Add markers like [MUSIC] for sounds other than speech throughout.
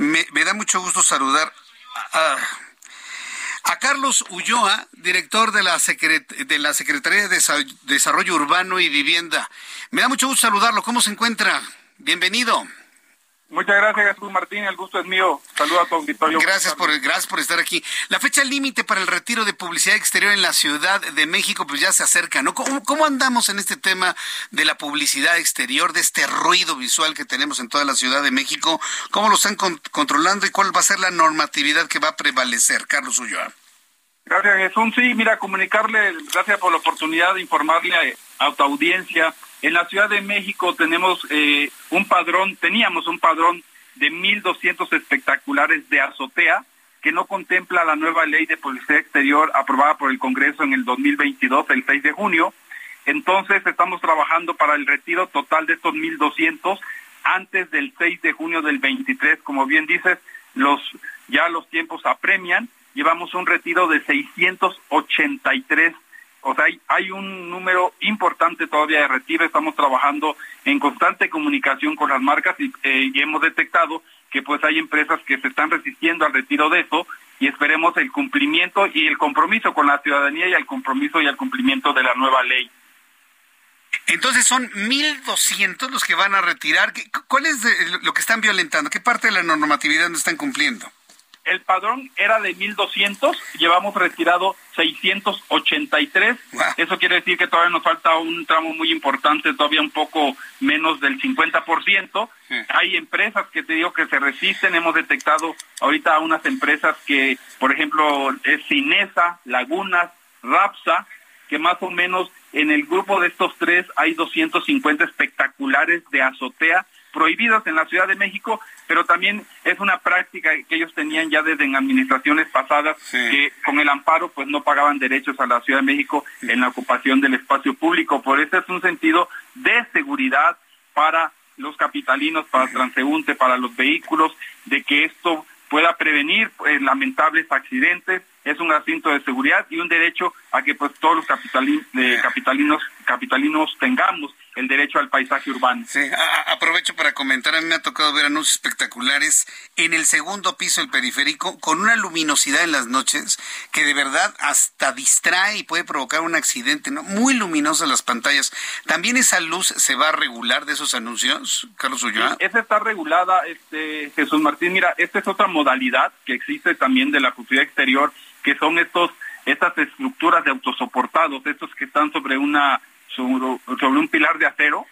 Me, da mucho gusto saludar a, a Carlos Ulloa, director de la, Secret, de la Secretaría de Desarrollo Urbano y Vivienda. Me da mucho gusto saludarlo. ¿Cómo se encuentra? Bienvenido. Muchas gracias, Jesús Martín. El gusto es mío. Saludos a tu auditorio. Gracias por, gracias por estar aquí. La fecha límite para el retiro de publicidad exterior en la Ciudad de México, pues ya se acerca, ¿no? ¿Cómo, ¿Cómo, andamos en este tema de la publicidad exterior, de este ruido visual que tenemos en toda la Ciudad de México? ¿Cómo lo están con, controlando y cuál va a ser la normatividad que va a prevalecer? Carlos Ulloa. Gracias, Jesús. Sí, mira, comunicarle, gracias por la oportunidad de informarle a tu audiencia en la Ciudad de México tenemos eh, un padrón, teníamos un padrón de 1.200 espectaculares de azotea que no contempla la nueva ley de publicidad exterior aprobada por el Congreso en el 2022, el 6 de junio. Entonces estamos trabajando para el retiro total de estos 1.200 antes del 6 de junio del 23. Como bien dices, los ya los tiempos apremian. Llevamos un retiro de 683 o sea, hay, un número importante todavía de retiro. Estamos trabajando en constante comunicación con las marcas y, eh, y, hemos detectado que pues hay empresas que se están resistiendo al retiro de eso y esperemos el cumplimiento y el compromiso con la ciudadanía y el compromiso y el cumplimiento de la nueva ley. Entonces son 1.200 los que van a retirar. ¿Cuál es lo que están violentando? ¿Qué parte de la normatividad no están cumpliendo? El padrón era de 1.200, llevamos retirado 683. Eso quiere decir que todavía nos falta un tramo muy importante, todavía un poco menos del 50%. Hay empresas que te digo que se resisten, hemos detectado ahorita unas empresas que, por ejemplo, es Cinesa, Lagunas, Rapsa, que más o menos en el grupo de estos tres hay 250 espectaculares de azotea prohibidos en la Ciudad de México, pero también es una práctica que ellos tenían ya desde en administraciones pasadas, que con el amparo pues no pagaban derechos a la Ciudad de México en la ocupación del espacio público. Por eso es un sentido de seguridad para los capitalinos, para el transeúnte, para los vehículos, de que esto pueda prevenir pues, lamentables accidentes, es un asunto de seguridad y un derecho a que pues todos los capitalinos, capitalinos tengamos el derecho al paisaje urbano. Sí, aprovecho para comentar, a mí me ha tocado ver anuncios espectaculares en el segundo piso del periférico con una luminosidad en las noches que de verdad hasta distrae y puede provocar un accidente, ¿no? Muy luminosas las pantallas. ¿También esa luz se va a regular de esos anuncios, Carlos Ulloa? esa está regulada, este Jesús Martín. Mira, esta es otra modalidad que existe también de la publicidad exterior, que son estos estas estructuras de autosoportados, estos que están sobre una sobre, un pilar de acero.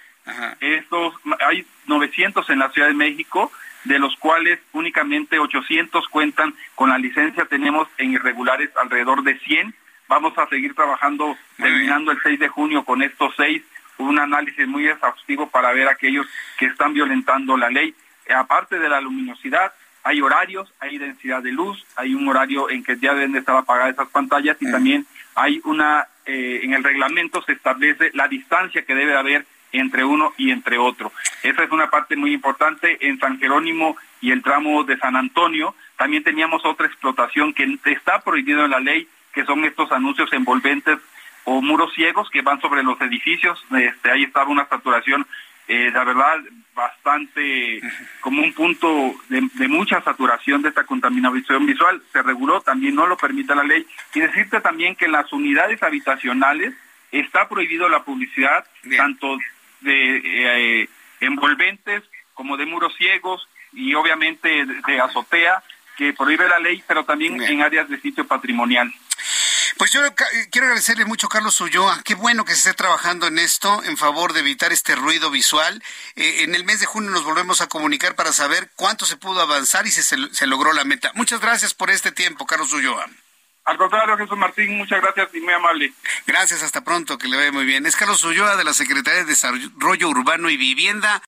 Estos hay 900 en la Ciudad de México, de los cuales únicamente 800 cuentan con la licencia. Tenemos en irregulares alrededor de 100. Vamos a seguir trabajando terminando el 6 de junio con estos seis. Un análisis muy exhaustivo para ver aquellos que están violentando la ley. Aparte de la luminosidad, hay horarios, hay densidad de luz, hay un horario en que ya deben de estar apagadas esas pantallas y también hay una eh, en el reglamento se establece la distancia que debe haber entre uno y entre otro. Esa es una parte muy importante. En San Jerónimo y el tramo de San Antonio también teníamos otra explotación que está prohibido en la ley, que son estos anuncios envolventes o muros ciegos que van sobre los edificios. Este, ahí estaba una saturación eh, la verdad, bastante [LAUGHS] como un punto de, mucha saturación de esta contaminación visual. Se reguló, también no lo permite la ley. Y decirte también que en las unidades habitacionales está prohibido la publicidad, tanto de eh, envolventes como de muros ciegos y obviamente de, azotea, que prohíbe la ley, pero también en áreas de sitio patrimonial. Pues yo quiero agradecerle mucho, Carlos Ulloa. Qué bueno que se esté trabajando en esto en favor de evitar este ruido visual. Eh, en el mes de junio nos volvemos a comunicar para saber cuánto se pudo avanzar y si se, logró la meta. Muchas gracias por este tiempo, Carlos Ulloa. Al contrario, Jesús Martín, muchas gracias y muy amable. Gracias, hasta pronto, que le vaya muy bien. Es Carlos Ulloa de la Secretaría de Desarrollo Urbano y Vivienda.